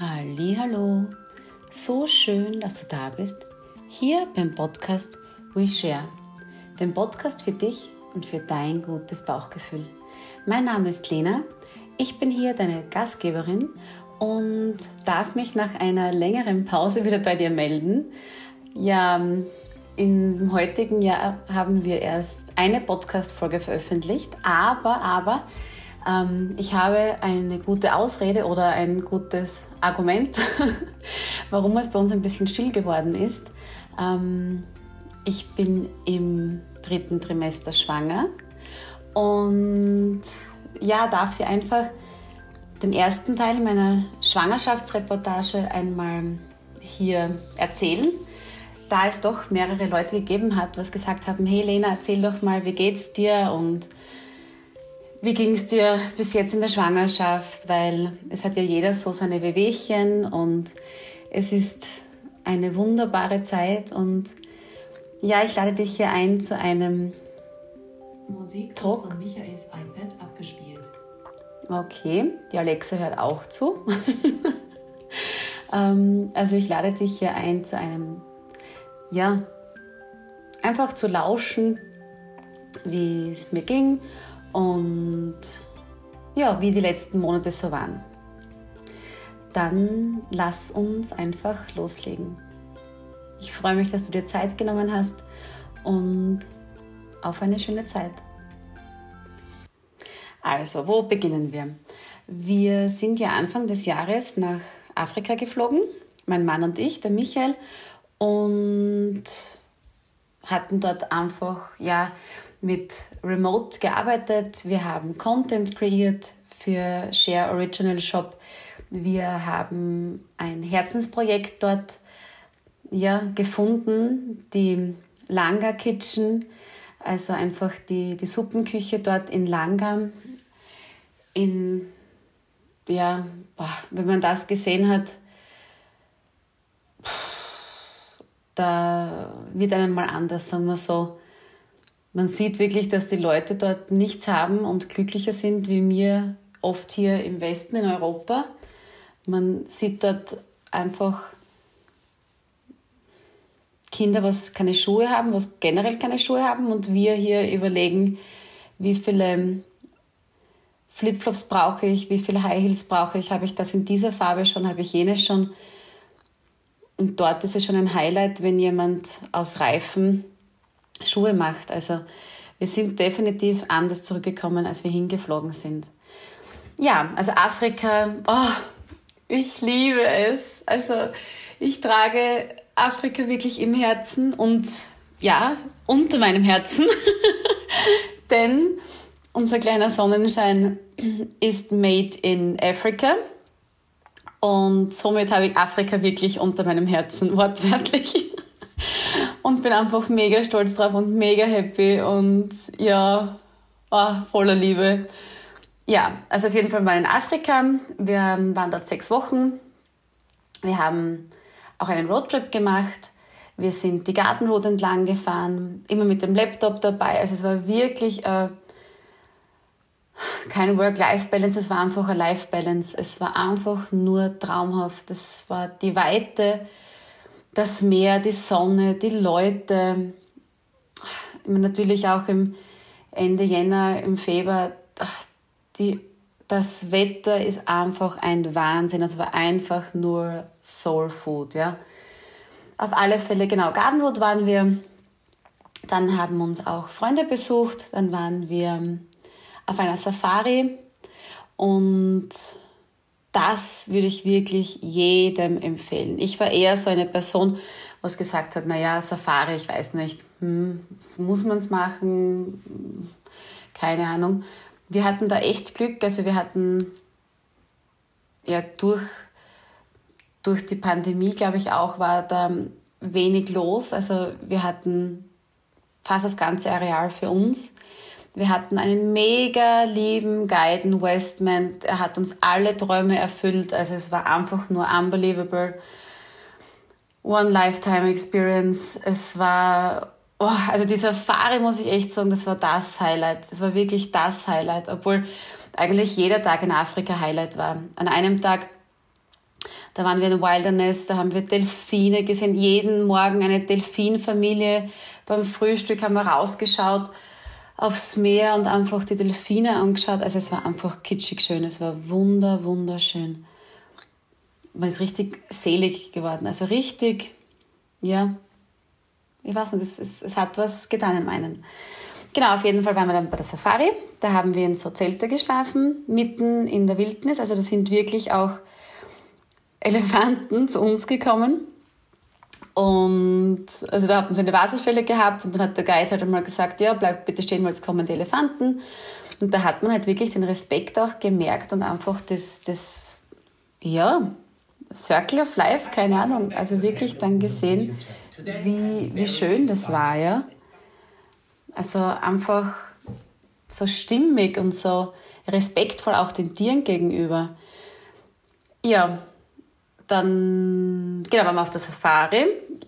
Hallo, so schön, dass du da bist. Hier beim Podcast We Share, dem Podcast für dich und für dein gutes Bauchgefühl. Mein Name ist Lena, ich bin hier deine Gastgeberin und darf mich nach einer längeren Pause wieder bei dir melden. Ja, im heutigen Jahr haben wir erst eine Podcast-Folge veröffentlicht, aber, aber ich habe eine gute Ausrede oder ein gutes Argument, warum es bei uns ein bisschen still geworden ist. Ähm, ich bin im dritten Trimester schwanger und ja, darf sie einfach den ersten Teil meiner Schwangerschaftsreportage einmal hier erzählen da es doch mehrere Leute gegeben hat, was gesagt haben, hey Lena, erzähl doch mal, wie geht's dir und wie ging es dir bis jetzt in der Schwangerschaft, weil es hat ja jeder so seine Wehwehchen und es ist eine wunderbare Zeit und ja, ich lade dich hier ein zu einem Musik Talk. von Michaels iPad abgespielt. Okay, die Alexa hört auch zu. Ähm, also ich lade dich hier ein zu einem ja, einfach zu lauschen, wie es mir ging und ja, wie die letzten Monate so waren. Dann lass uns einfach loslegen. Ich freue mich, dass du dir Zeit genommen hast und auf eine schöne Zeit. Also, wo beginnen wir? Wir sind ja Anfang des Jahres nach Afrika geflogen, mein Mann und ich, der Michael, und hatten dort einfach ja mit Remote gearbeitet. Wir haben Content kreiert für Share Original Shop. Wir haben ein Herzensprojekt dort ja, gefunden, die Langa Kitchen, also einfach die, die Suppenküche dort in Langa. In, ja, boah, wenn man das gesehen hat, da wird einem mal anders, sagen wir so. Man sieht wirklich, dass die Leute dort nichts haben und glücklicher sind wie wir oft hier im Westen in Europa. Man sieht dort einfach Kinder, was keine Schuhe haben, was generell keine Schuhe haben. Und wir hier überlegen, wie viele Flipflops brauche ich, wie viele High Heels brauche ich, habe ich das in dieser Farbe schon, habe ich jenes schon? Und dort ist es schon ein Highlight, wenn jemand aus Reifen Schuhe macht. Also wir sind definitiv anders zurückgekommen, als wir hingeflogen sind. Ja, also Afrika, oh, ich liebe es. Also ich trage Afrika wirklich im Herzen und ja, unter meinem Herzen. Denn unser kleiner Sonnenschein ist made in Africa. Und somit habe ich Afrika wirklich unter meinem Herzen, wortwörtlich. Und bin einfach mega stolz drauf und mega happy und ja, oh, voller Liebe. Ja, also auf jeden Fall mal in Afrika. Wir waren dort sechs Wochen. Wir haben auch einen Roadtrip gemacht. Wir sind die Gartenroute entlang gefahren, immer mit dem Laptop dabei. Also es war wirklich äh, keine Work-Life-Balance, es war einfach eine Life-Balance. Es war einfach nur traumhaft. Es war die Weite, das Meer, die Sonne, die Leute. Natürlich auch im Ende Jänner, im Februar, die, das Wetter ist einfach ein Wahnsinn. Es war einfach nur Soul Food, ja. Auf alle Fälle, genau, Gardenwood waren wir. Dann haben uns auch Freunde besucht. Dann waren wir auf einer Safari und das würde ich wirklich jedem empfehlen. Ich war eher so eine Person, was gesagt hat, naja, Safari, ich weiß nicht, hm, muss man es machen, keine Ahnung. Wir hatten da echt Glück, also wir hatten ja durch, durch die Pandemie, glaube ich auch, war da wenig los. Also wir hatten fast das ganze Areal für uns. Wir hatten einen mega lieben Guiden Westman. Er hat uns alle Träume erfüllt. Also es war einfach nur unbelievable. One Lifetime Experience. Es war, oh, also die Safari muss ich echt sagen, das war das Highlight. Das war wirklich das Highlight, obwohl eigentlich jeder Tag in Afrika Highlight war. An einem Tag Da waren wir in Wilderness, da haben wir Delfine gesehen, jeden Morgen eine Delfinfamilie. Beim Frühstück haben wir rausgeschaut aufs Meer und einfach die Delfine angeschaut. Also es war einfach kitschig schön, es war wunder, wunderschön. Man ist richtig selig geworden, also richtig, ja, ich weiß nicht, es, es, es hat was getan in meinen. Genau, auf jeden Fall waren wir dann bei der Safari. Da haben wir in so Zelte geschlafen, mitten in der Wildnis. Also da sind wirklich auch Elefanten zu uns gekommen. Und also da hatten sie eine Wasserstelle gehabt und dann hat der Guide halt einmal gesagt, ja, bleib bitte stehen, weil es kommen die Elefanten. Und da hat man halt wirklich den Respekt auch gemerkt und einfach das, das ja, Circle of Life, keine Ahnung, also wirklich dann gesehen, wie, wie schön das war, ja. Also einfach so stimmig und so respektvoll auch den Tieren gegenüber. Ja, dann genau, waren wir auf der Safari.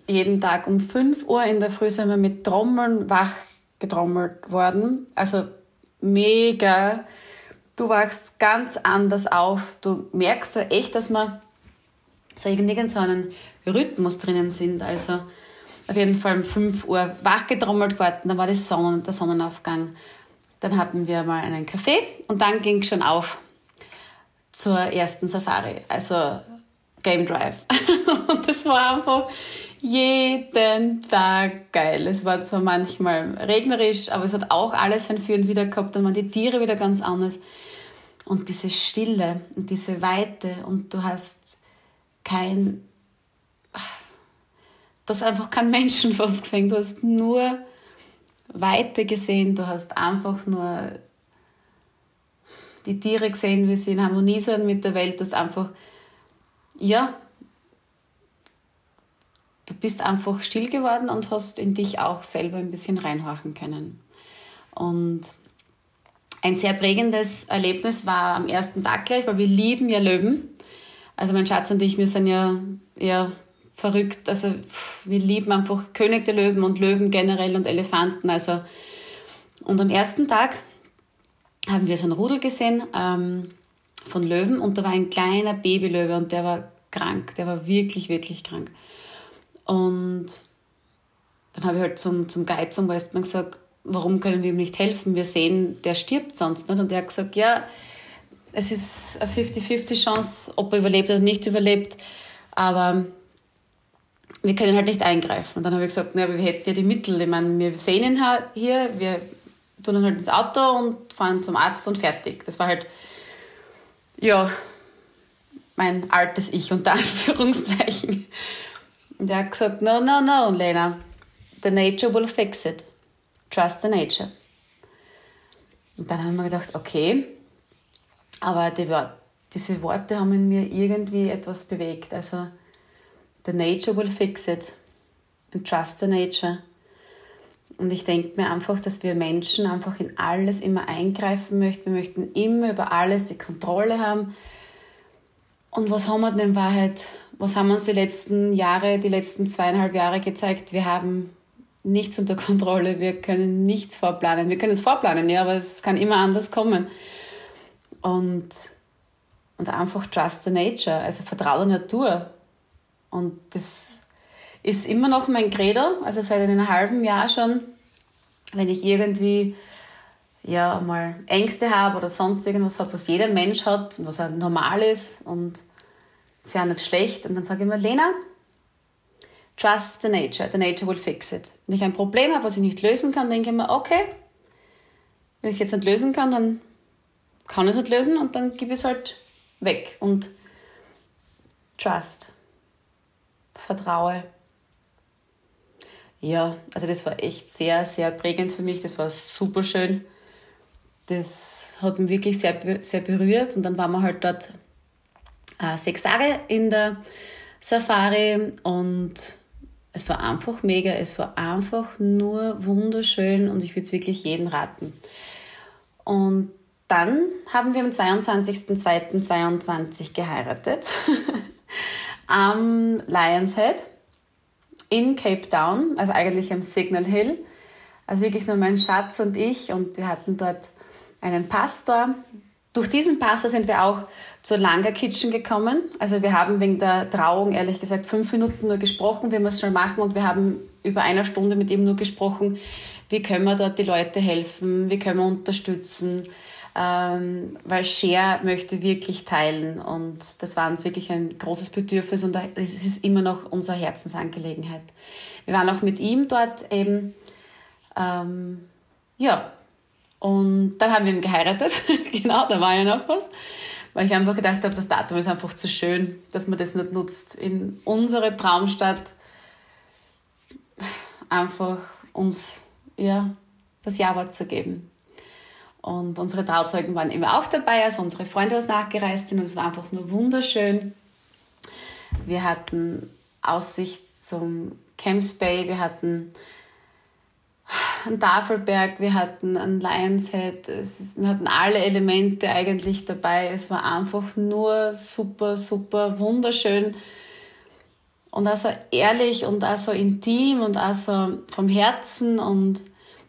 Jeden Tag um 5 Uhr in der Früh sind wir mit Trommeln wach getrommelt worden. Also mega. Du wachst ganz anders auf. Du merkst so echt, dass wir so irgend so einen Rhythmus drinnen sind. Also auf jeden Fall um 5 Uhr wach getrommelt worden, dann war die Sonne, der Sonnenaufgang. Dann hatten wir mal einen Kaffee und dann ging es schon auf zur ersten Safari, also Game Drive. und das war einfach jeden Tag geil. Es war zwar manchmal regnerisch, aber es hat auch alles ein Für und Wider gehabt. Dann waren die Tiere wieder ganz anders. Und diese Stille und diese Weite und du hast kein Du hast einfach keinen Menschen fast gesehen. Du hast nur Weite gesehen. Du hast einfach nur die Tiere gesehen, wie sie in Harmonie sind mit der Welt. Du hast einfach, ja, du bist einfach still geworden und hast in dich auch selber ein bisschen reinhorchen können. Und ein sehr prägendes Erlebnis war am ersten Tag gleich, weil wir lieben ja Löwen. Also mein Schatz und ich, wir sind ja eher verrückt. Also wir lieben einfach König der Löwen und Löwen generell und Elefanten. Also und am ersten Tag haben wir so einen Rudel gesehen ähm, von Löwen und da war ein kleiner Babylöwe und der war krank. Der war wirklich, wirklich krank. Und dann habe ich halt zum, zum Guide, zum Westman gesagt, warum können wir ihm nicht helfen? Wir sehen, der stirbt sonst nicht. Und er hat gesagt, ja, es ist eine 50-50 Chance, ob er überlebt oder nicht überlebt. Aber wir können halt nicht eingreifen. Und dann habe ich gesagt, naja, wir hätten ja die Mittel. Ich meine, wir sehen ihn hier, wir tun ihn halt ins Auto und fahren zum Arzt und fertig. Das war halt, ja, mein altes Ich unter Anführungszeichen. Und er hat gesagt, no, no, no, Lena, the nature will fix it. Trust the nature. Und dann haben wir gedacht, okay, aber die, diese Worte haben in mir irgendwie etwas bewegt. Also, The nature will fix it. And trust the nature. Und ich denke mir einfach, dass wir Menschen einfach in alles immer eingreifen möchten. Wir möchten immer über alles die Kontrolle haben. Und was haben wir denn in Wahrheit? Was haben uns die letzten Jahre, die letzten zweieinhalb Jahre gezeigt? Wir haben nichts unter Kontrolle. Wir können nichts vorplanen. Wir können es vorplanen, ja, aber es kann immer anders kommen. Und, und einfach trust the nature. Also vertraue der Natur. Und das ist immer noch mein Credo, also seit einem halben Jahr schon, wenn ich irgendwie ja mal Ängste habe oder sonst irgendwas habe, was jeder Mensch hat und was halt normal ist und ist ja nicht schlecht. Und dann sage ich mir, Lena, trust the nature, the nature will fix it. Wenn ich ein Problem habe, was ich nicht lösen kann, denke ich mir, okay, wenn ich es jetzt nicht lösen kann, dann kann ich es nicht lösen und dann gebe ich es halt weg und trust vertraue. Ja, also das war echt sehr, sehr prägend für mich. Das war super schön. Das hat mich wirklich sehr, sehr berührt. Und dann waren wir halt dort äh, sechs Tage in der Safari und es war einfach mega. Es war einfach nur wunderschön und ich würde es wirklich jedem raten. Und dann haben wir am 22.02.22 geheiratet. am Lions Head in Cape Town, also eigentlich am Signal Hill. Also wirklich nur mein Schatz und ich und wir hatten dort einen Pastor, durch diesen Pastor sind wir auch zur Langer Kitchen gekommen. Also wir haben wegen der Trauung ehrlich gesagt fünf Minuten nur gesprochen, wie wir es schon machen und wir haben über eine Stunde mit ihm nur gesprochen, wie können wir dort die Leute helfen, wie können wir unterstützen, ähm, weil Share möchte wirklich teilen und das war uns wirklich ein großes Bedürfnis und es ist immer noch unsere Herzensangelegenheit. Wir waren auch mit ihm dort eben, ähm, ja, und dann haben wir ihn geheiratet, genau, da war ja noch was, weil ich einfach gedacht habe, das Datum ist einfach zu schön, dass man das nicht nutzt, in unsere Traumstadt einfach uns ja, das Ja-Wort zu geben. Und unsere Trauzeugen waren immer auch dabei, also unsere Freunde aus nachgereist sind. Und es war einfach nur wunderschön. Wir hatten Aussicht zum Camps Bay, wir hatten einen Tafelberg, wir hatten ein Lions Head, wir hatten alle Elemente eigentlich dabei. Es war einfach nur super, super wunderschön. Und auch so ehrlich und auch so intim und auch so vom Herzen und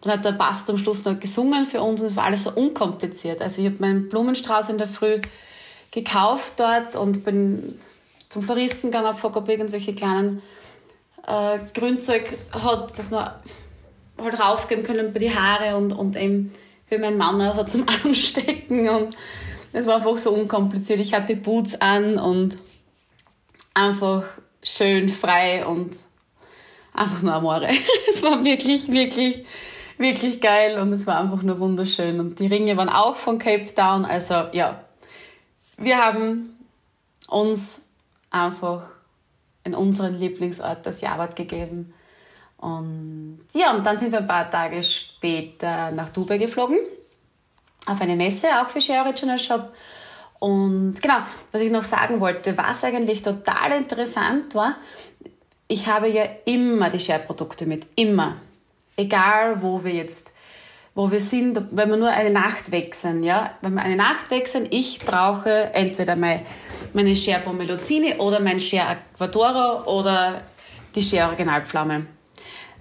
dann hat der Pastor am Schluss noch gesungen für uns und es war alles so unkompliziert. Also ich habe meinen Blumenstrauß in der Früh gekauft dort und bin zum Floristen gegangen, habe irgendwelche kleinen äh, Grünzeug hat, dass man halt raufgeben können bei die Haare und, und eben für meinen Mann also zum Anstecken und es war einfach so unkompliziert. Ich hatte Boots an und einfach schön, frei und einfach nur Amore. es war wirklich, wirklich wirklich geil und es war einfach nur wunderschön. Und die Ringe waren auch von Cape Town. Also ja, wir haben uns einfach in unseren Lieblingsort das Jawad gegeben. Und ja, und dann sind wir ein paar Tage später nach Dubai geflogen. Auf eine Messe, auch für Share Original Shop. Und genau, was ich noch sagen wollte, was eigentlich total interessant war, ich habe ja immer die Share-Produkte mit, immer egal wo wir jetzt, wo wir sind, wenn wir nur eine Nacht wechseln, ja, wenn wir eine Nacht wechseln, ich brauche entweder meine, meine Share Pomelozini oder mein Share Aquadora oder die Share Originalpflaume.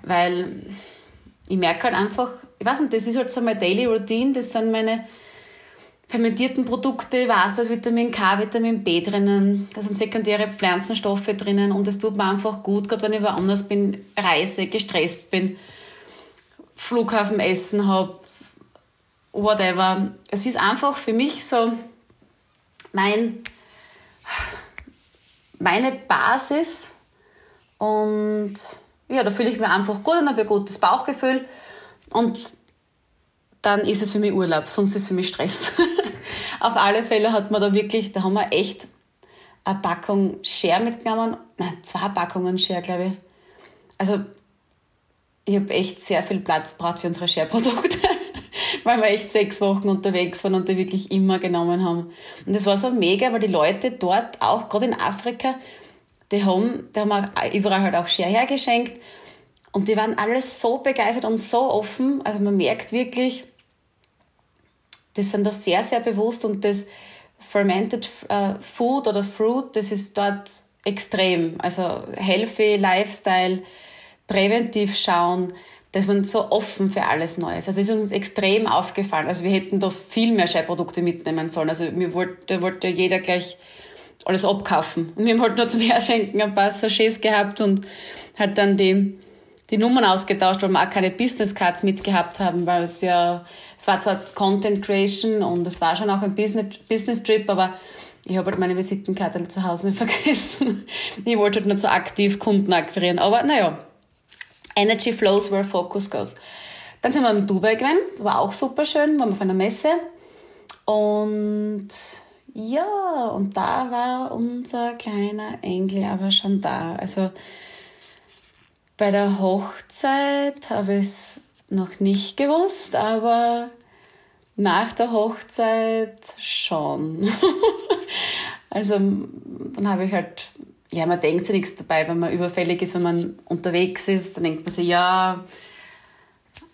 Weil ich merke halt einfach, ich weiß nicht, das ist halt so meine Daily Routine, das sind meine fermentierten Produkte, ich weiß, da ist Vitamin K, Vitamin B drinnen, da sind sekundäre Pflanzenstoffe drinnen und es tut mir einfach gut, gerade wenn ich woanders bin, reise, gestresst bin Flughafen essen habe, whatever. Es ist einfach für mich so mein, meine Basis und ja, da fühle ich mich einfach gut und habe ein gutes Bauchgefühl und dann ist es für mich Urlaub, sonst ist es für mich Stress. Auf alle Fälle hat man da wirklich, da haben wir echt eine Packung Share mitgenommen, nein, zwei Packungen Share, glaube ich. Also ich habe echt sehr viel Platz braucht für unsere Share-Produkte, weil wir echt sechs Wochen unterwegs waren und die wirklich immer genommen haben. Und das war so mega, weil die Leute dort, auch gerade in Afrika, die haben, die haben auch überall halt auch Share hergeschenkt und die waren alles so begeistert und so offen. Also man merkt wirklich, die sind da sehr, sehr bewusst und das Fermented äh, Food oder Fruit, das ist dort extrem. Also healthy Lifestyle, präventiv schauen, dass man so offen für alles Neues. Also das ist uns extrem aufgefallen. Also wir hätten da viel mehr Scheibprodukte mitnehmen sollen. Also mir wollte, wollte jeder gleich alles abkaufen. Und wir haben halt nur zum Herschenken ein paar Sachets gehabt und halt dann die, die Nummern ausgetauscht, weil wir auch keine Business Cards mitgehabt haben, weil es ja, es war zwar Content Creation und es war schon auch ein Business, Business Trip, aber ich habe halt meine Visitenkarte zu Hause vergessen. Ich wollte halt nur so aktiv Kunden akquirieren. Aber naja, Energy flows where focus goes. Dann sind wir in Dubai gewesen, war auch super schön, waren wir auf einer Messe. Und ja, und da war unser kleiner Engel aber schon da. Also bei der Hochzeit habe ich es noch nicht gewusst, aber nach der Hochzeit schon. also dann habe ich halt ja, man denkt sich nichts dabei, wenn man überfällig ist, wenn man unterwegs ist, dann denkt man sich, ja,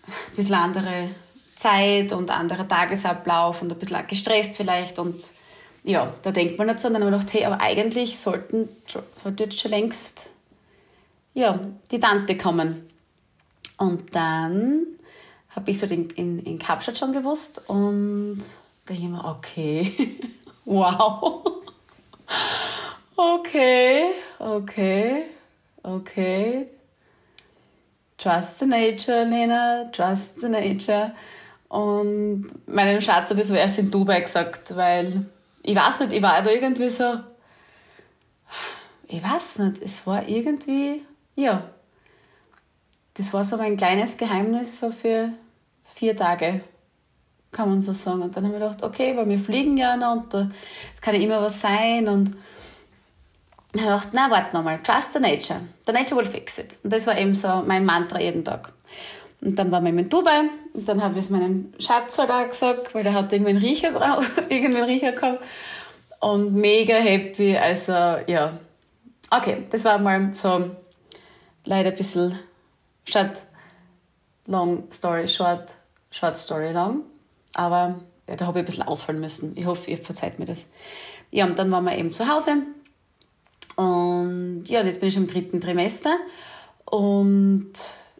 ein bisschen andere Zeit und anderer Tagesablauf und ein bisschen gestresst vielleicht. Und ja, da denkt man nicht so, und dann haben wir gedacht, hey, aber eigentlich sollten, sollte jetzt schon längst ja, die Tante kommen. Und dann habe ich so den, in, in Kapstadt schon gewusst und Da ich immer, okay, wow, okay, okay, okay. Trust the nature, Lena, trust the nature. Und meinem Schatz habe ich so erst in Dubai gesagt, weil ich weiß nicht, ich war da irgendwie so, ich weiß nicht, es war irgendwie, ja, das war so mein kleines Geheimnis so für vier Tage, kann man so sagen. Und dann habe ich gedacht, okay, weil wir fliegen ja noch und da kann ja immer was sein und dann habe ich gedacht, na, warten wir mal, trust the nature, the nature will fix it. Und das war eben so mein Mantra jeden Tag. Und dann waren wir in Dubai und dann habe ich es meinem Schatz halt auch gesagt, weil der hat irgendwie einen Riecher, irgendwie einen Riecher gehabt und mega happy, also ja. Okay, das war mal so leider ein bisschen short, long story short, short story long, aber ja, da habe ich ein bisschen ausfallen müssen. Ich hoffe, ihr verzeiht mir das. Ja, und dann waren wir eben zu Hause und ja, jetzt bin ich im dritten Trimester und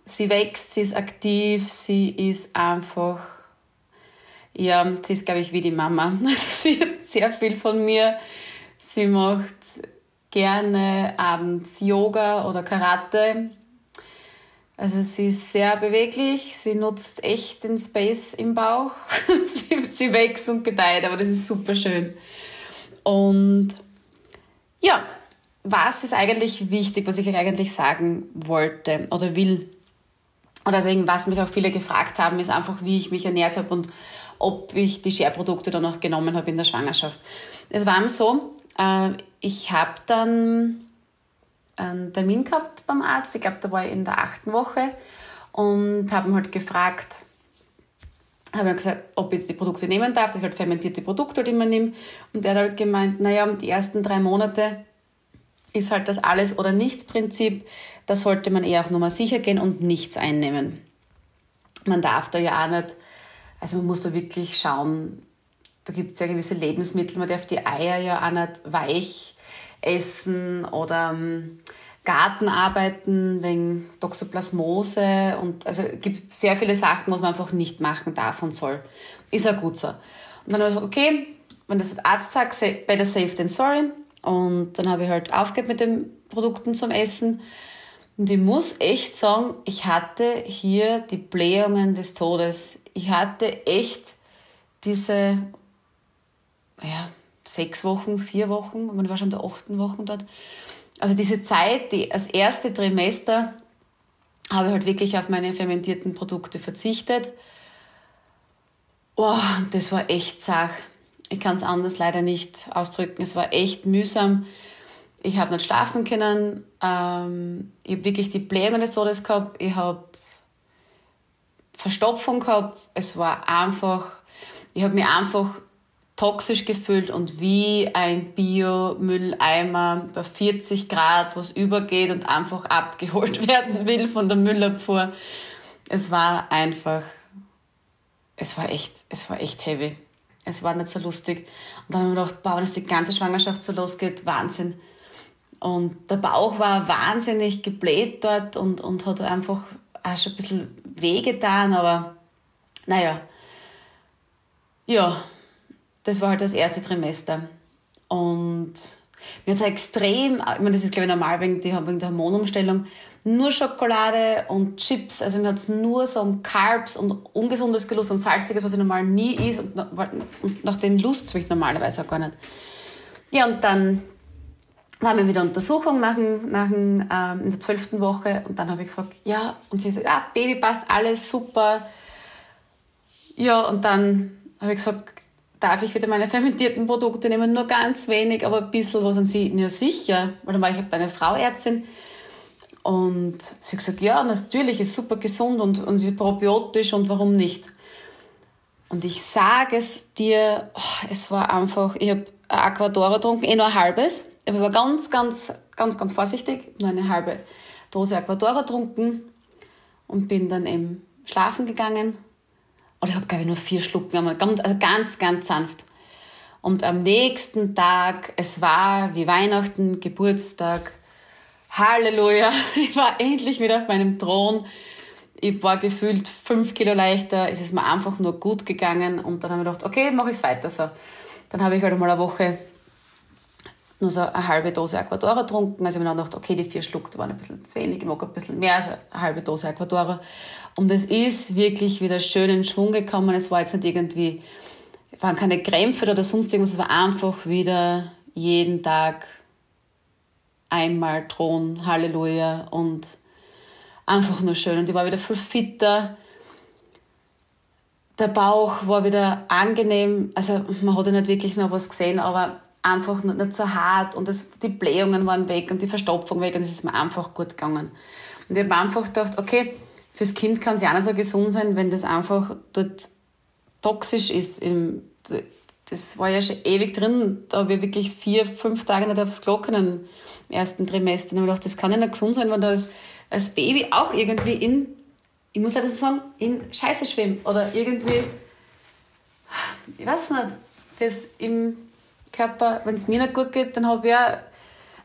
sie wächst, sie ist aktiv, sie ist einfach, ja, sie ist, glaube ich, wie die Mama. Also sie hat sehr viel von mir. Sie macht gerne abends Yoga oder Karate. Also sie ist sehr beweglich, sie nutzt echt den Space im Bauch. sie, sie wächst und gedeiht, aber das ist super schön. Und ja, was ist eigentlich wichtig, was ich euch eigentlich sagen wollte oder will? Oder wegen was mich auch viele gefragt haben, ist einfach, wie ich mich ernährt habe und ob ich die Share-Produkte dann auch genommen habe in der Schwangerschaft. Es war so, äh, ich habe dann einen Termin gehabt beim Arzt, ich glaube, da war ich in der achten Woche und habe ihn halt gefragt, habe ihm gesagt, ob ich die Produkte nehmen darf, dass ich halt fermentierte Produkte halt immer nehme. Und er hat halt gemeint, naja, die ersten drei Monate ist halt das Alles- oder Nichts-Prinzip. Da sollte man eher auf Nummer sicher gehen und nichts einnehmen. Man darf da ja auch nicht, also man muss da wirklich schauen, da gibt es ja gewisse Lebensmittel, man darf die Eier ja auch nicht weich essen oder ähm, Garten arbeiten wegen Toxoplasmose und also es gibt sehr viele Sachen, was man einfach nicht machen darf und soll. Ist ja gut so. Und dann habe ich gesagt, okay, wenn das Arzt sagt, better safe than sorry, und dann habe ich halt aufgehört mit den Produkten zum Essen. Und ich muss echt sagen, ich hatte hier die Blähungen des Todes. Ich hatte echt diese, ja, sechs Wochen, vier Wochen, man war schon in der achten Woche dort. Also diese Zeit, die, das erste Trimester, habe ich halt wirklich auf meine fermentierten Produkte verzichtet. Oh, das war echt Sach. Ich kann es anders leider nicht ausdrücken. Es war echt mühsam. Ich habe nicht schlafen können. Ähm, ich habe wirklich die Blähungen des Todes gehabt. Ich habe Verstopfung gehabt. Es war einfach, ich habe mich einfach toxisch gefühlt und wie ein Biomülleimer bei 40 Grad, was übergeht und einfach abgeholt werden will von der Müllabfuhr. Es war einfach, es war echt, es war echt heavy. Es war nicht so lustig. Und dann habe ich gedacht, boah, wenn es die ganze Schwangerschaft so losgeht, Wahnsinn. Und der Bauch war wahnsinnig gebläht dort und, und hat einfach auch schon ein bisschen wehgetan, aber naja. Ja, das war halt das erste Trimester. Und mir hat es extrem, ich meine, das ist glaube ich normal wegen der Hormonumstellung, nur Schokolade und Chips. Also mir hat es nur so um Carbs und ungesundes Gelust und Salziges, was ich normal nie is und, und nach den Lust ich normalerweise auch gar nicht. Ja, und dann waren wir wieder Untersuchung nach, nach ähm, in der zwölften Woche und dann habe ich gefragt, ja, und sie hat gesagt, ja, Baby passt, alles super. Ja, und dann habe ich gesagt, darf ich wieder meine fermentierten Produkte nehmen, nur ganz wenig, aber ein bisschen was. Und sie, ja sicher, weil dann war ich halt bei einer Frauärztin und sie hat gesagt, ja, natürlich, ist super gesund und, und ist probiotisch und warum nicht? Und ich sage es dir, oh, es war einfach, ich habe Aquadora getrunken, eh nur ein halbes. Ich war ganz, ganz, ganz, ganz vorsichtig, nur eine halbe Dose Aquadora getrunken und bin dann eben schlafen gegangen. Und ich habe, glaube ich, nur vier Schlucken, also ganz, ganz sanft. Und am nächsten Tag, es war wie Weihnachten, Geburtstag, Halleluja, ich war endlich wieder auf meinem Thron. ich war gefühlt fünf Kilo leichter, es ist mir einfach nur gut gegangen und dann habe ich gedacht, okay, mache ich es weiter so. Dann habe ich halt mal eine Woche nur so eine halbe Dose Aquadora getrunken. Also ich habe mir gedacht, okay, die vier Schluck waren ein bisschen zu wenig, ich mag ein bisschen mehr, also eine halbe Dose Aquadora. Und es ist wirklich wieder schön in Schwung gekommen. Es war jetzt nicht irgendwie, waren keine Krämpfe oder sonst irgendwas, es war einfach wieder jeden Tag einmal Thron, Halleluja und einfach nur schön. Und ich war wieder viel fitter. Der Bauch war wieder angenehm. Also man hat ja nicht wirklich noch was gesehen, aber einfach nicht so hart und das, die Blähungen waren weg und die Verstopfung weg und es ist mir einfach gut gegangen. Und ich habe einfach gedacht, okay, fürs Kind kann es ja auch nicht so gesund sein, wenn das einfach dort toxisch ist. Das war ja schon ewig drin, da habe ich wirklich vier, fünf Tage nicht aufs Klo im ersten Trimester. Und ich gedacht, das kann ja nicht gesund sein, wenn da als, als Baby auch irgendwie in, ich muss leider so sagen, in Scheiße schwimmt oder irgendwie, ich weiß nicht, das im Körper, wenn es mir nicht gut geht, dann habe ich ja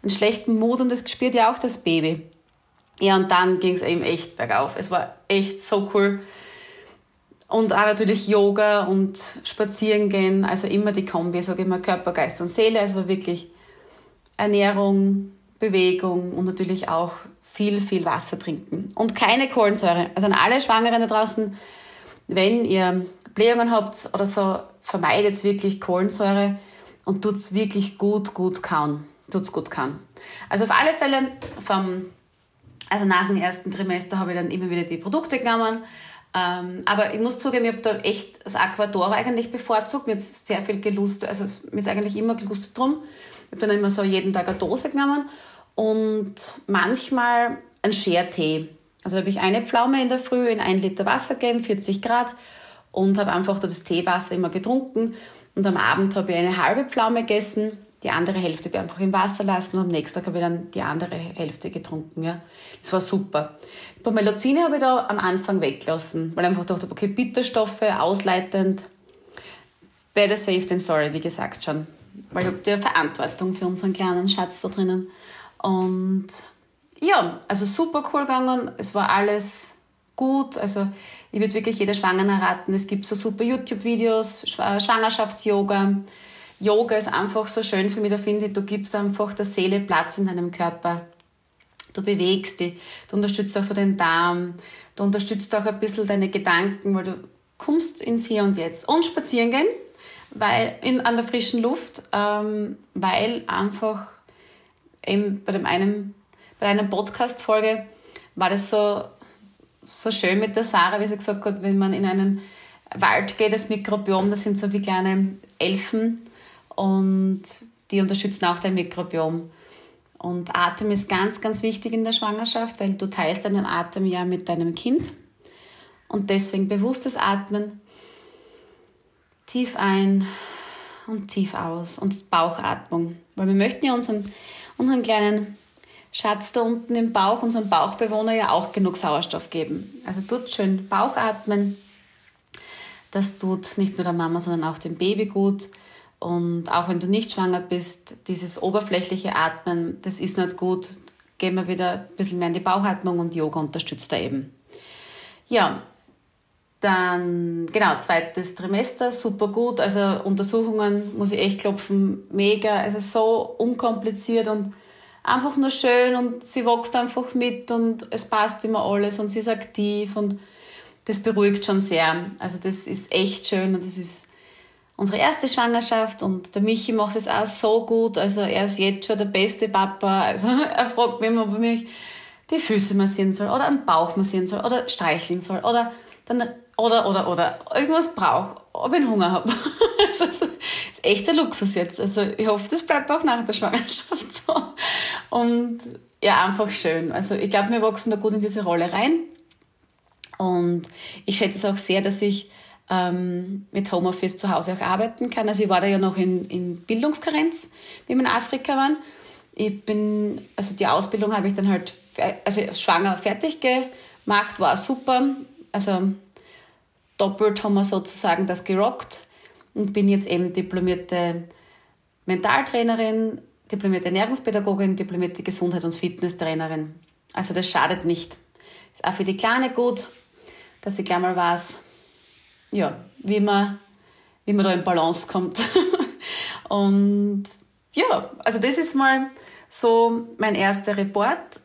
einen schlechten Mut und das spürt ja auch das Baby. Ja, und dann ging es eben echt bergauf. Es war echt so cool. Und auch natürlich Yoga und Spazieren gehen, also immer die Kombi, sage ich mal, Körper, Geist und Seele. Also wirklich Ernährung, Bewegung und natürlich auch viel, viel Wasser trinken. Und keine Kohlensäure. Also an alle Schwangeren da draußen, wenn ihr Blähungen habt oder so, vermeidet wirklich Kohlensäure und tut's wirklich gut, gut kauen. Tut's gut kauen. Also auf alle Fälle vom, also nach dem ersten Trimester habe ich dann immer wieder die Produkte genommen. Ähm, aber ich muss zugeben, ich habe da echt das Aquador eigentlich bevorzugt. Mir hat sehr viel gelust, also mir ist eigentlich immer gelust drum. Ich habe dann immer so jeden Tag eine Dose genommen und manchmal einen Share-Tee. Also habe ich eine Pflaume in der Früh in ein Liter Wasser gegeben, 40 Grad, und habe einfach das Teewasser immer getrunken und am Abend habe ich eine halbe Pflaume gegessen, die andere Hälfte habe einfach im Wasser lassen und am nächsten Tag habe ich dann die andere Hälfte getrunken. Ja. Das war super. Pommelozine habe ich da am Anfang weggelassen, weil ich einfach dachte, okay, Bitterstoffe, ausleitend, better safe than sorry, wie gesagt schon. Weil ich habe die Verantwortung für unseren kleinen Schatz da drinnen. Und ja, also super cool gegangen. Es war alles gut. Also ich würde wirklich jeder Schwangeren raten. Es gibt so super YouTube-Videos, Schwangerschafts-Yoga. Yoga ist einfach so schön für mich. Da finde ich, du gibst einfach der Seele Platz in deinem Körper. Du bewegst dich, du unterstützt auch so den Darm, du unterstützt auch ein bisschen deine Gedanken, weil du kommst ins Hier und Jetzt. Und spazieren gehen, weil in, an der frischen Luft, ähm, weil einfach eben bei dem einen, bei einer Podcast-Folge war das so so schön mit der Sarah, wie sie gesagt hat, wenn man in einen Wald geht, das Mikrobiom, das sind so wie kleine Elfen und die unterstützen auch dein Mikrobiom. Und Atem ist ganz, ganz wichtig in der Schwangerschaft, weil du teilst deinen Atem ja mit deinem Kind. Und deswegen bewusstes Atmen, tief ein und tief aus und Bauchatmung. Weil wir möchten ja unseren, unseren kleinen Schatz da unten im Bauch, unserem Bauchbewohner, ja auch genug Sauerstoff geben. Also tut schön Bauchatmen. Das tut nicht nur der Mama, sondern auch dem Baby gut. Und auch wenn du nicht schwanger bist, dieses oberflächliche Atmen, das ist nicht gut. Gehen wir wieder ein bisschen mehr in die Bauchatmung und Yoga unterstützt da eben. Ja, dann, genau, zweites Trimester, super gut. Also Untersuchungen, muss ich echt klopfen, mega. Also so unkompliziert und einfach nur schön und sie wächst einfach mit und es passt immer alles und sie ist aktiv und das beruhigt schon sehr. Also das ist echt schön und das ist unsere erste Schwangerschaft und der Michi macht es auch so gut. Also er ist jetzt schon der beste Papa. Also er fragt mich immer, ob mich die Füße massieren soll oder am Bauch massieren soll oder streicheln soll oder dann oder oder oder irgendwas braucht, ob ich Hunger habe. das ist echter Luxus jetzt. Also ich hoffe, das bleibt auch nach der Schwangerschaft so. Und ja, einfach schön. Also ich glaube, wir wachsen da gut in diese Rolle rein. Und ich schätze es auch sehr, dass ich ähm, mit Homeoffice zu Hause auch arbeiten kann. Also ich war da ja noch in, in Bildungskarenz, wie wir in Afrika waren. Ich bin, also die Ausbildung habe ich dann halt, also schwanger fertig gemacht, war super. Also doppelt haben wir sozusagen das gerockt und bin jetzt eben diplomierte Mentaltrainerin, diplomierte Ernährungspädagogin, diplomierte Gesundheit- und Fitnesstrainerin. Also das schadet nicht. Ist auch für die Kleine gut, dass ich gleich mal weiß, ja, wie man, wie man da in Balance kommt. und ja, also das ist mal so mein erster Report.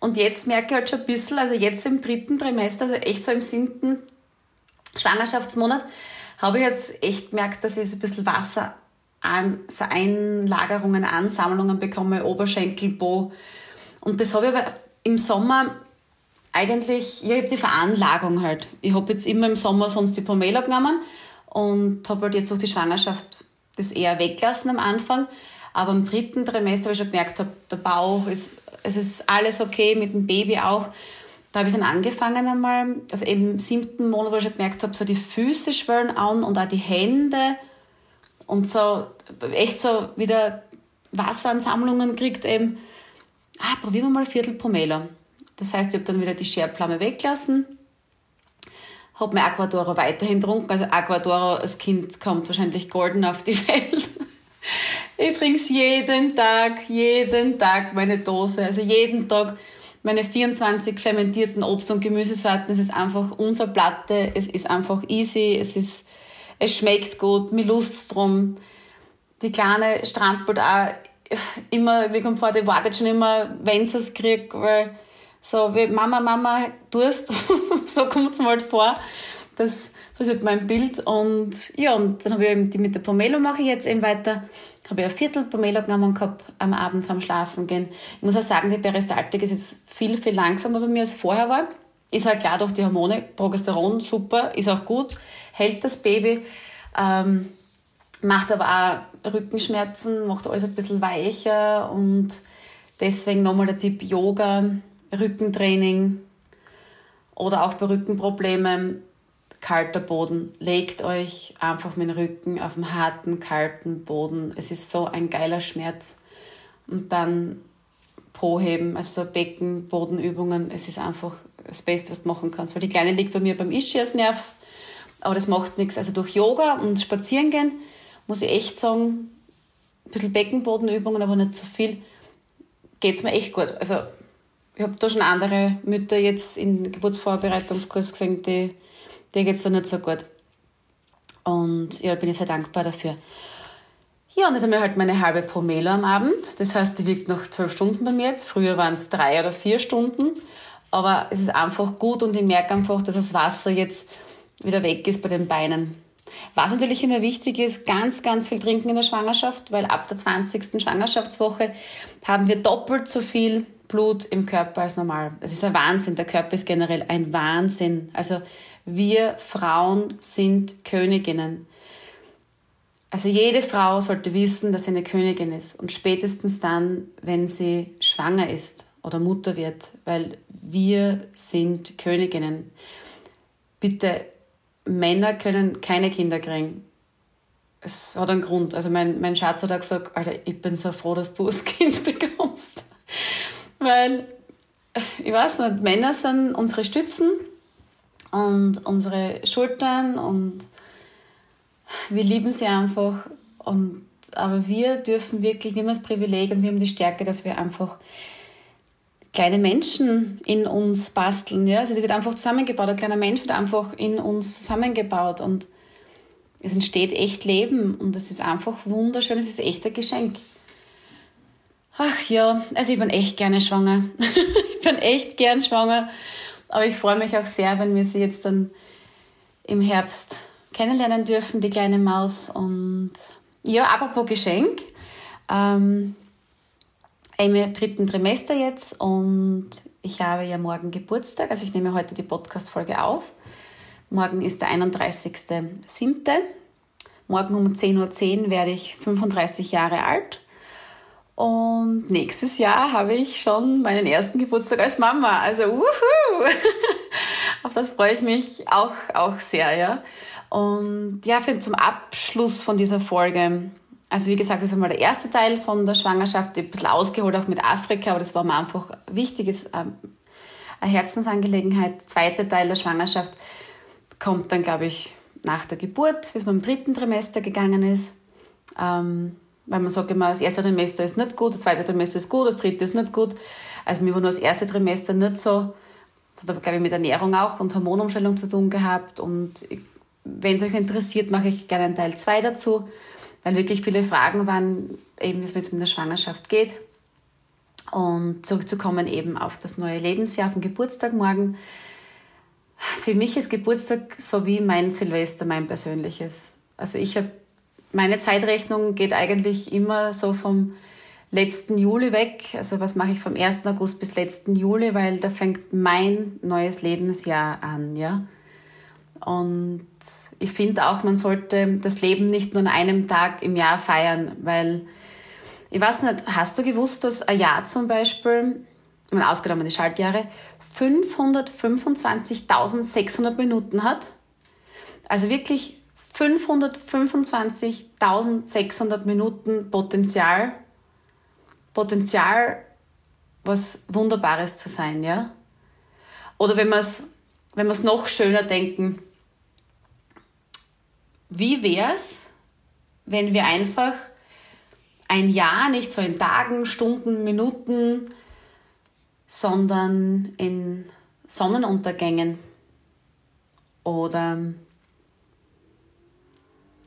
Und jetzt merke ich halt schon ein bisschen, also jetzt im dritten Trimester, also echt so im siebten Schwangerschaftsmonat, habe ich jetzt echt gemerkt, dass ich so ein bisschen Wasser an, so Einlagerungen, Ansammlungen bekomme, Oberschenkel, Po. Und das habe ich aber im Sommer eigentlich, ja, ich habe die Veranlagung halt. Ich habe jetzt immer im Sommer sonst die Pomelo genommen und habe halt jetzt auch die Schwangerschaft das eher weglassen am Anfang. Aber im dritten Trimester habe ich schon gemerkt, der Bauch ist, es ist alles okay, mit dem Baby auch. Da habe ich dann angefangen einmal, also eben im siebten Monat, wo ich schon gemerkt habe, so die Füße schwellen an und auch die Hände und so echt so wieder Wasseransammlungen kriegt eben, ah, probieren wir mal Viertel Pomelo. Das heißt, ich habe dann wieder die Scherplame weglassen, habe mir Aquadoro weiterhin getrunken. Also Aquadoro als Kind kommt wahrscheinlich golden auf die Welt. Ich trinke es jeden Tag, jeden Tag meine Dose. Also jeden Tag meine 24 fermentierten Obst- und Gemüsesorten. Es ist einfach unser Platte. Es ist einfach easy. Es ist, es schmeckt gut. Mir Lust drum. Die Kleine strampelt auch immer, wie kommt vor, die wartet schon immer, wenn sie es kriegt, weil so wie Mama, Mama, Durst. so kommt es mir halt vor. Das, das ist halt mein Bild. Und ja, und dann habe ich eben die mit der Pomelo mache ich jetzt eben weiter habe ich ein Viertel Pomelo genommen gehabt am Abend vorm Schlafen gehen. Ich muss auch sagen, die Peristaltik ist jetzt viel, viel langsamer bei mir als vorher war. Ist halt klar durch die Hormone, Progesteron super, ist auch gut, hält das Baby, ähm, macht aber auch Rückenschmerzen, macht alles ein bisschen weicher und deswegen nochmal der Tipp Yoga, Rückentraining oder auch bei Rückenproblemen kalter Boden. Legt euch einfach mit dem Rücken auf dem harten, kalten Boden. Es ist so ein geiler Schmerz. Und dann Po heben, also so Beckenbodenübungen. Es ist einfach das Beste, was du machen kannst. Weil die Kleine liegt bei mir beim Ischiasnerv, aber das macht nichts. Also durch Yoga und Spazieren gehen muss ich echt sagen, ein bisschen Beckenbodenübungen, aber nicht zu so viel, geht es mir echt gut. Also ich habe da schon andere Mütter jetzt im Geburtsvorbereitungskurs gesehen, die dir geht es da nicht so gut. Und ja, bin ich sehr dankbar dafür. Ja, und jetzt haben wir halt meine halbe Pomelo am Abend. Das heißt, die wiegt noch zwölf Stunden bei mir jetzt. Früher waren es drei oder vier Stunden. Aber es ist einfach gut und ich merke einfach, dass das Wasser jetzt wieder weg ist bei den Beinen. Was natürlich immer wichtig ist, ganz, ganz viel trinken in der Schwangerschaft, weil ab der 20. Schwangerschaftswoche haben wir doppelt so viel Blut im Körper als normal. Das ist ein Wahnsinn. Der Körper ist generell ein Wahnsinn. Also wir Frauen sind Königinnen. Also jede Frau sollte wissen, dass sie eine Königin ist und spätestens dann, wenn sie schwanger ist oder Mutter wird, weil wir sind Königinnen. Bitte, Männer können keine Kinder kriegen. Es hat einen Grund. Also mein, mein Schatz hat auch gesagt, Alter, ich bin so froh, dass du das Kind bekommst. Weil, ich weiß nicht, Männer sind unsere Stützen und unsere Schultern und wir lieben sie einfach. Und, aber wir dürfen wirklich, wir haben das Privileg und wir haben die Stärke, dass wir einfach kleine Menschen in uns basteln. Ja? Also es wird einfach zusammengebaut. Ein kleiner Mensch wird einfach in uns zusammengebaut und es entsteht echt Leben und das ist einfach wunderschön. Es ist echt ein Geschenk. Ach ja, also ich bin echt gerne schwanger. ich bin echt gern schwanger. Aber ich freue mich auch sehr, wenn wir sie jetzt dann im Herbst kennenlernen dürfen, die kleine Maus. Und ja, apropos Geschenk. Ähm, im dritten Trimester jetzt und ich habe ja morgen Geburtstag, also ich nehme heute die Podcast-Folge auf. Morgen ist der 31.07. Morgen um 10.10 Uhr werde ich 35 Jahre alt. Und nächstes Jahr habe ich schon meinen ersten Geburtstag als Mama. Also, wuhu! Auf das freue ich mich auch, auch sehr, ja. Und ja, für, zum Abschluss von dieser Folge. Also, wie gesagt, das ist einmal der erste Teil von der Schwangerschaft. ein bisschen ausgeholt auch mit Afrika, aber das war mir einfach wichtig, ist ähm, eine Herzensangelegenheit. Zweiter Teil der Schwangerschaft kommt dann, glaube ich, nach der Geburt, bis man im dritten Trimester gegangen ist. Ähm, weil man sagt immer, das erste Trimester ist nicht gut, das zweite Trimester ist gut, das dritte ist nicht gut. Also mir war nur das erste Trimester nicht so Das hat aber, glaube ich, mit Ernährung auch und Hormonumstellung zu tun gehabt. Und wenn es euch interessiert, mache ich gerne einen Teil 2 dazu, weil wirklich viele Fragen waren, eben wie es jetzt mit der Schwangerschaft geht. Und zurückzukommen eben auf das neue Lebensjahr, auf den Geburtstag morgen. Für mich ist Geburtstag so wie mein Silvester, mein persönliches. Also ich habe, meine Zeitrechnung geht eigentlich immer so vom letzten Juli weg. Also was mache ich vom 1. August bis letzten Juli, weil da fängt mein neues Lebensjahr an, ja. Und ich finde auch, man sollte das Leben nicht nur an einem Tag im Jahr feiern, weil ich weiß nicht, hast du gewusst, dass ein Jahr zum Beispiel, ausgenommen die Schaltjahre, 525.600 Minuten hat? Also wirklich 525.600 Minuten Potenzial, Potenzial, was Wunderbares zu sein, ja? Oder wenn wir es wenn noch schöner denken, wie wäre es, wenn wir einfach ein Jahr nicht so in Tagen, Stunden, Minuten, sondern in Sonnenuntergängen oder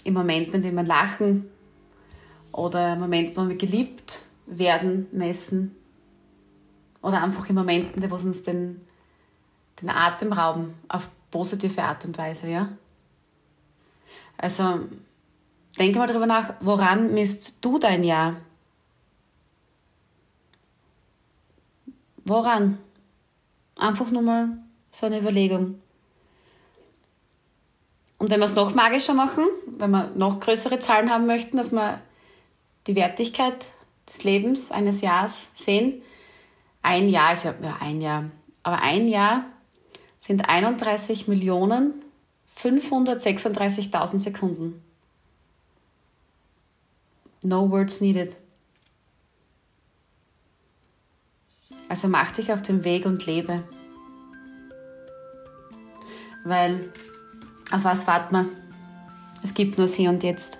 in Momenten, in denen wir lachen oder Momenten, wo wir geliebt werden, messen oder einfach in Momenten, es uns den, den Atem rauben auf positive Art und Weise, ja? Also denke mal darüber nach, woran misst du dein Jahr? Woran? Einfach nur mal so eine Überlegung. Und wenn wir es noch magischer machen, wenn wir noch größere Zahlen haben möchten, dass wir die Wertigkeit des Lebens eines Jahres sehen, ein Jahr ist ja, ja ein Jahr, aber ein Jahr sind 31 Millionen 536.000 Sekunden. No words needed. Also mach dich auf den Weg und lebe. Weil auf was warten wir? Es gibt nur Sie und Jetzt.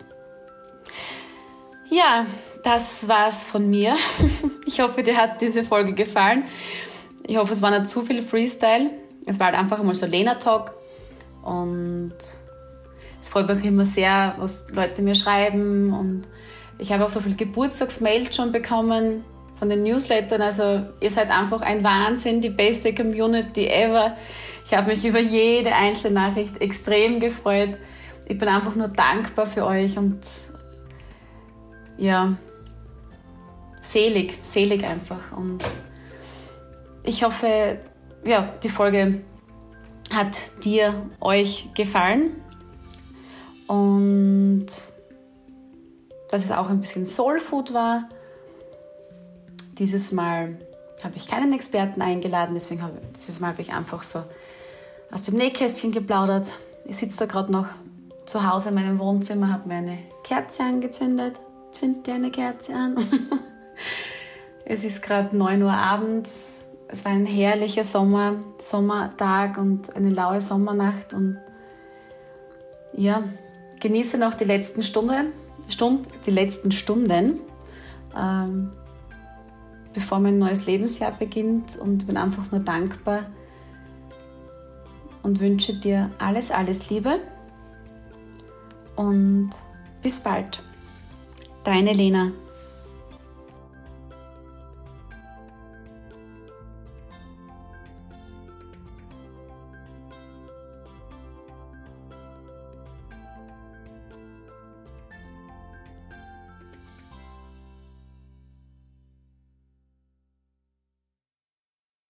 Ja, das war's von mir. Ich hoffe, dir hat diese Folge gefallen. Ich hoffe, es war nicht zu viel Freestyle. Es war halt einfach mal so Lena-Talk. Und es freut mich immer sehr, was Leute mir schreiben. Und ich habe auch so viele Geburtstagsmails schon bekommen von den Newslettern. Also ihr seid einfach ein Wahnsinn, die beste Community ever. Ich habe mich über jede einzelne Nachricht extrem gefreut. Ich bin einfach nur dankbar für euch und ja, selig, selig einfach. Und ich hoffe, ja, die Folge hat dir, euch gefallen und dass es auch ein bisschen Soul Food war. Dieses Mal habe ich keinen Experten eingeladen, deswegen habe dieses Mal habe ich einfach so aus dem Nähkästchen geplaudert. Ich sitze da gerade noch zu Hause in meinem Wohnzimmer, habe mir eine Kerze angezündet. Zünd dir eine Kerze an. es ist gerade 9 Uhr abends es war ein herrlicher Sommer, Sommertag und eine laue Sommernacht und ja, genieße noch die letzten Stunde, Stund, die letzten Stunden, ähm, bevor mein neues Lebensjahr beginnt und bin einfach nur dankbar und wünsche dir alles, alles Liebe und bis bald. Deine Lena.